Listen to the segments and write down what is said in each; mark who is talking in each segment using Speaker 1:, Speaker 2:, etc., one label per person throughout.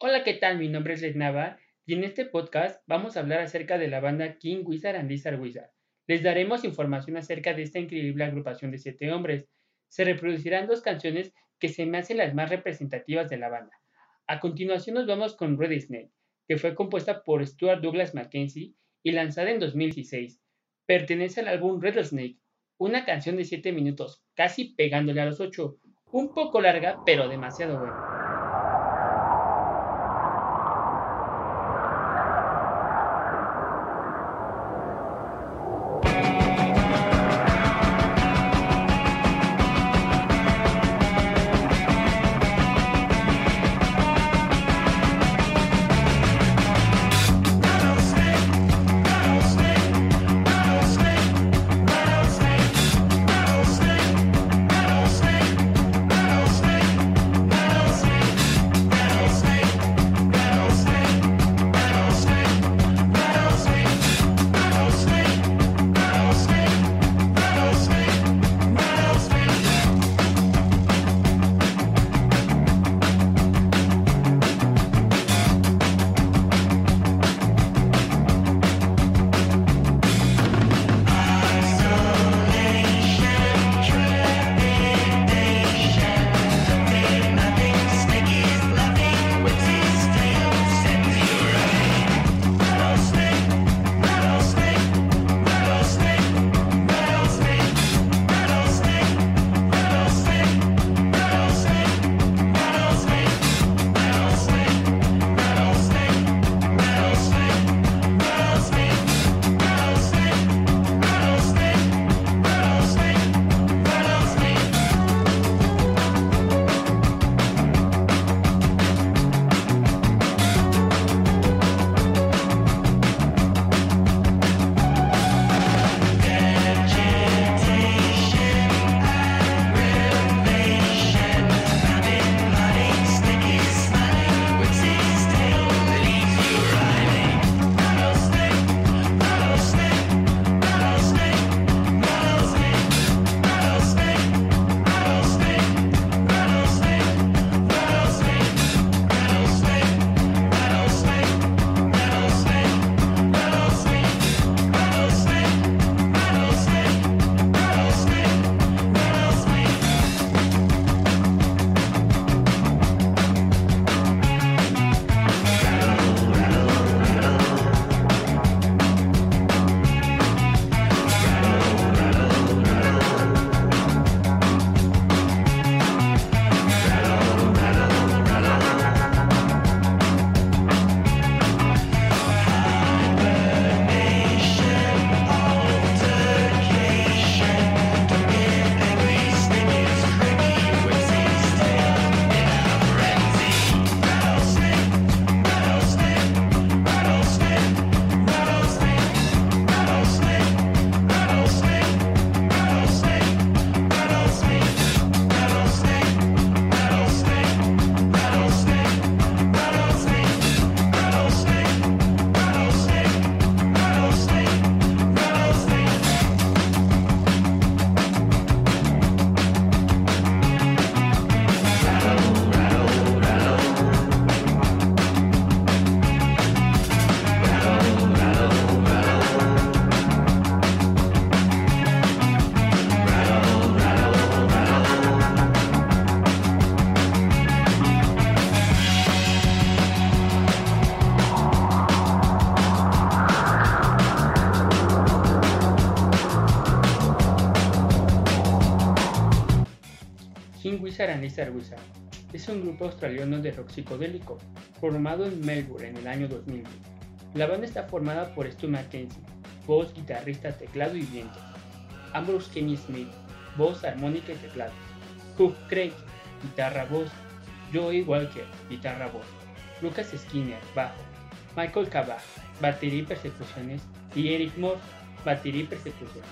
Speaker 1: Hola, ¿qué tal? Mi nombre es Led Nava y en este podcast vamos a hablar acerca de la banda King Wizard and Lizard Wizard. Les daremos información acerca de esta increíble agrupación de siete hombres. Se reproducirán dos canciones que se me hacen las más representativas de la banda. A continuación nos vamos con Red Snake, que fue compuesta por Stuart Douglas Mackenzie y lanzada en 2016. Pertenece al álbum Red Snake, una canción de 7 minutos, casi pegándole a los 8, un poco larga pero demasiado buena. Lizard Wizard es un grupo australiano de rock psicodélico, formado en Melbourne en el año 2000. La banda está formada por Stu Mackenzie, voz, guitarrista, teclado y viento, Ambrose Kenny Smith, voz, armónica y teclado, Hugh Craig, guitarra, voz, Joey Walker, guitarra, voz, Lucas Skinner, bajo, Michael Cabah, batería y persecuciones, y Eric Moore, batería y persecuciones.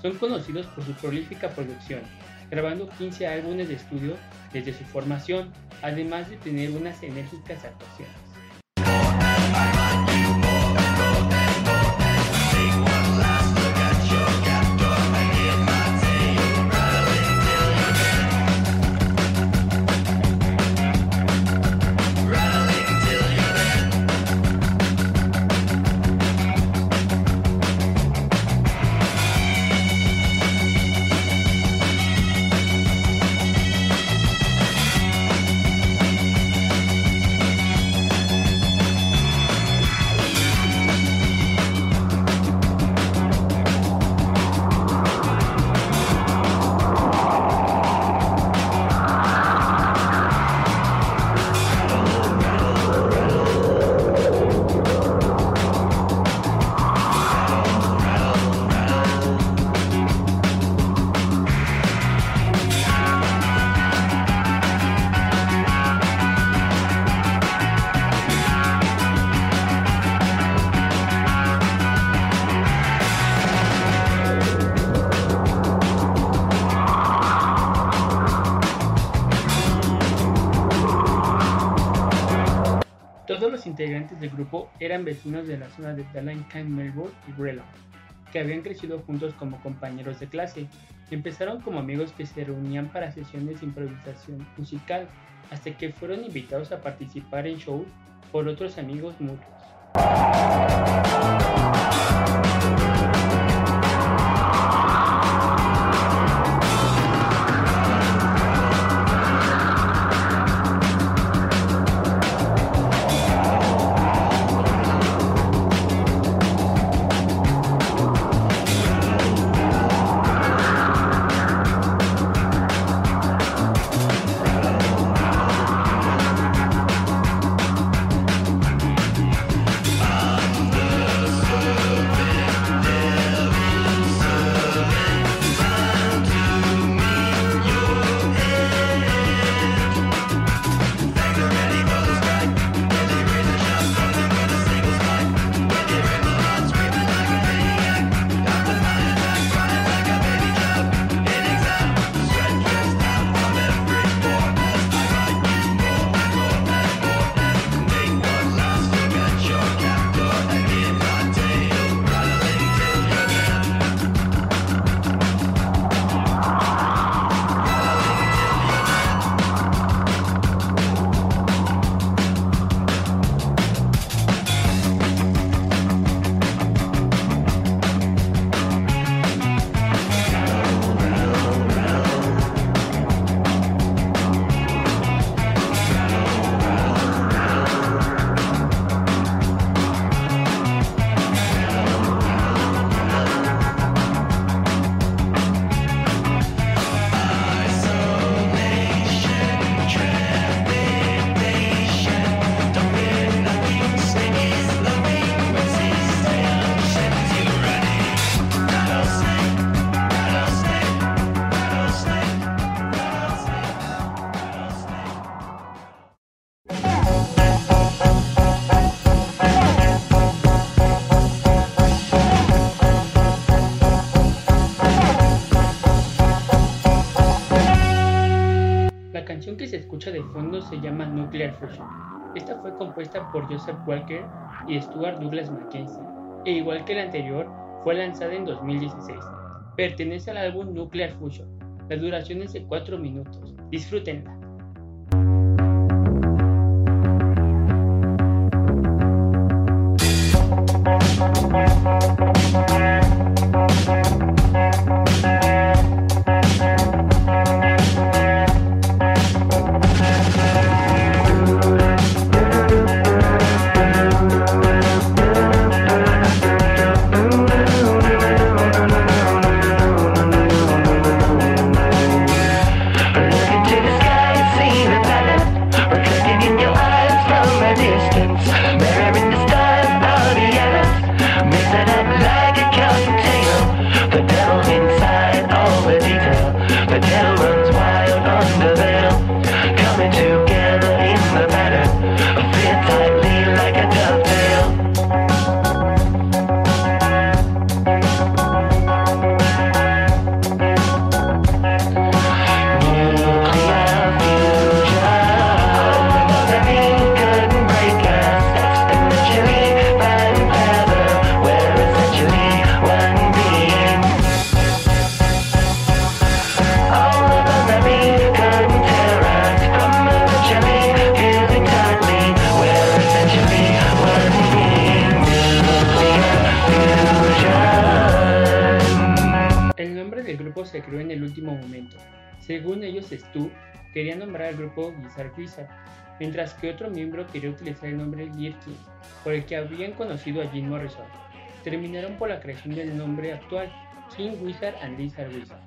Speaker 1: Son conocidos por su prolífica producción, grabando 15 álbumes de estudio desde su formación, además de tener unas enérgicas actuaciones.
Speaker 2: Todos los integrantes del grupo eran vecinos de la zona de Ballantyne, Melbourne y Grelon, que habían crecido juntos como compañeros de clase. Empezaron como amigos que se reunían para sesiones de improvisación musical, hasta que fueron invitados a participar en shows por otros amigos mutuos. Llama Nuclear Fusion. Esta fue compuesta por Joseph Walker y Stuart Douglas Mackenzie, e igual que la anterior, fue lanzada en 2016. Pertenece al álbum Nuclear Fusion. La duración es de 4 minutos. Disfrútenla. Según ellos, Stu quería nombrar al grupo Gizar Gizar, mientras que otro miembro quería utilizar el nombre Girkin, por el que habían conocido a Jim Morrison. Terminaron por la creación del nombre actual, King Wizard and Lizard Wizard.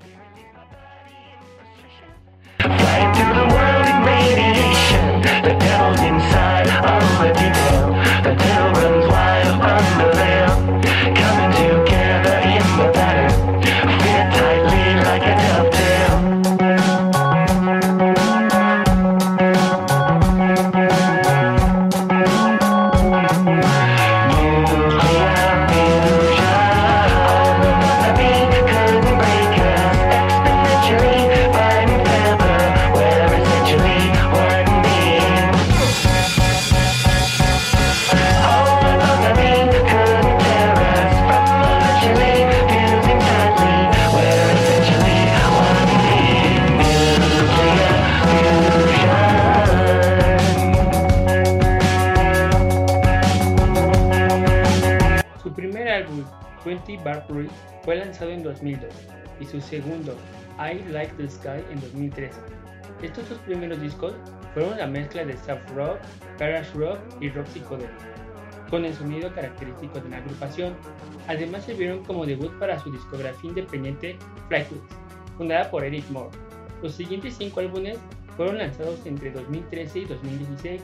Speaker 1: 20 Barbary fue lanzado en 2002 y su segundo, I Like the Sky, en 2013. Estos dos primeros discos fueron la mezcla de soft rock, garage rock y rock psicodélico, con el sonido característico de la agrupación. Además sirvieron como debut para su discografía independiente Flightwoods, fundada por Eric Moore. Los siguientes cinco álbumes fueron lanzados entre 2013 y 2016,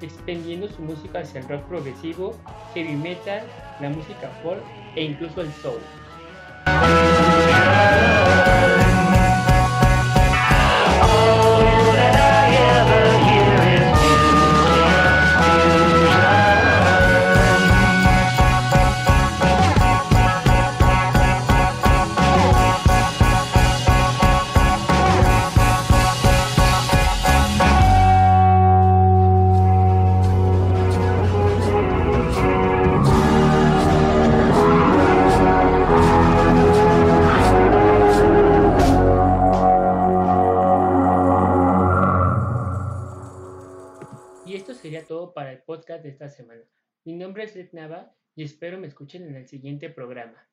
Speaker 1: expendiendo su música hacia el rock progresivo, heavy metal, la música folk e incluso el soul. Escuchen en el siguiente programa.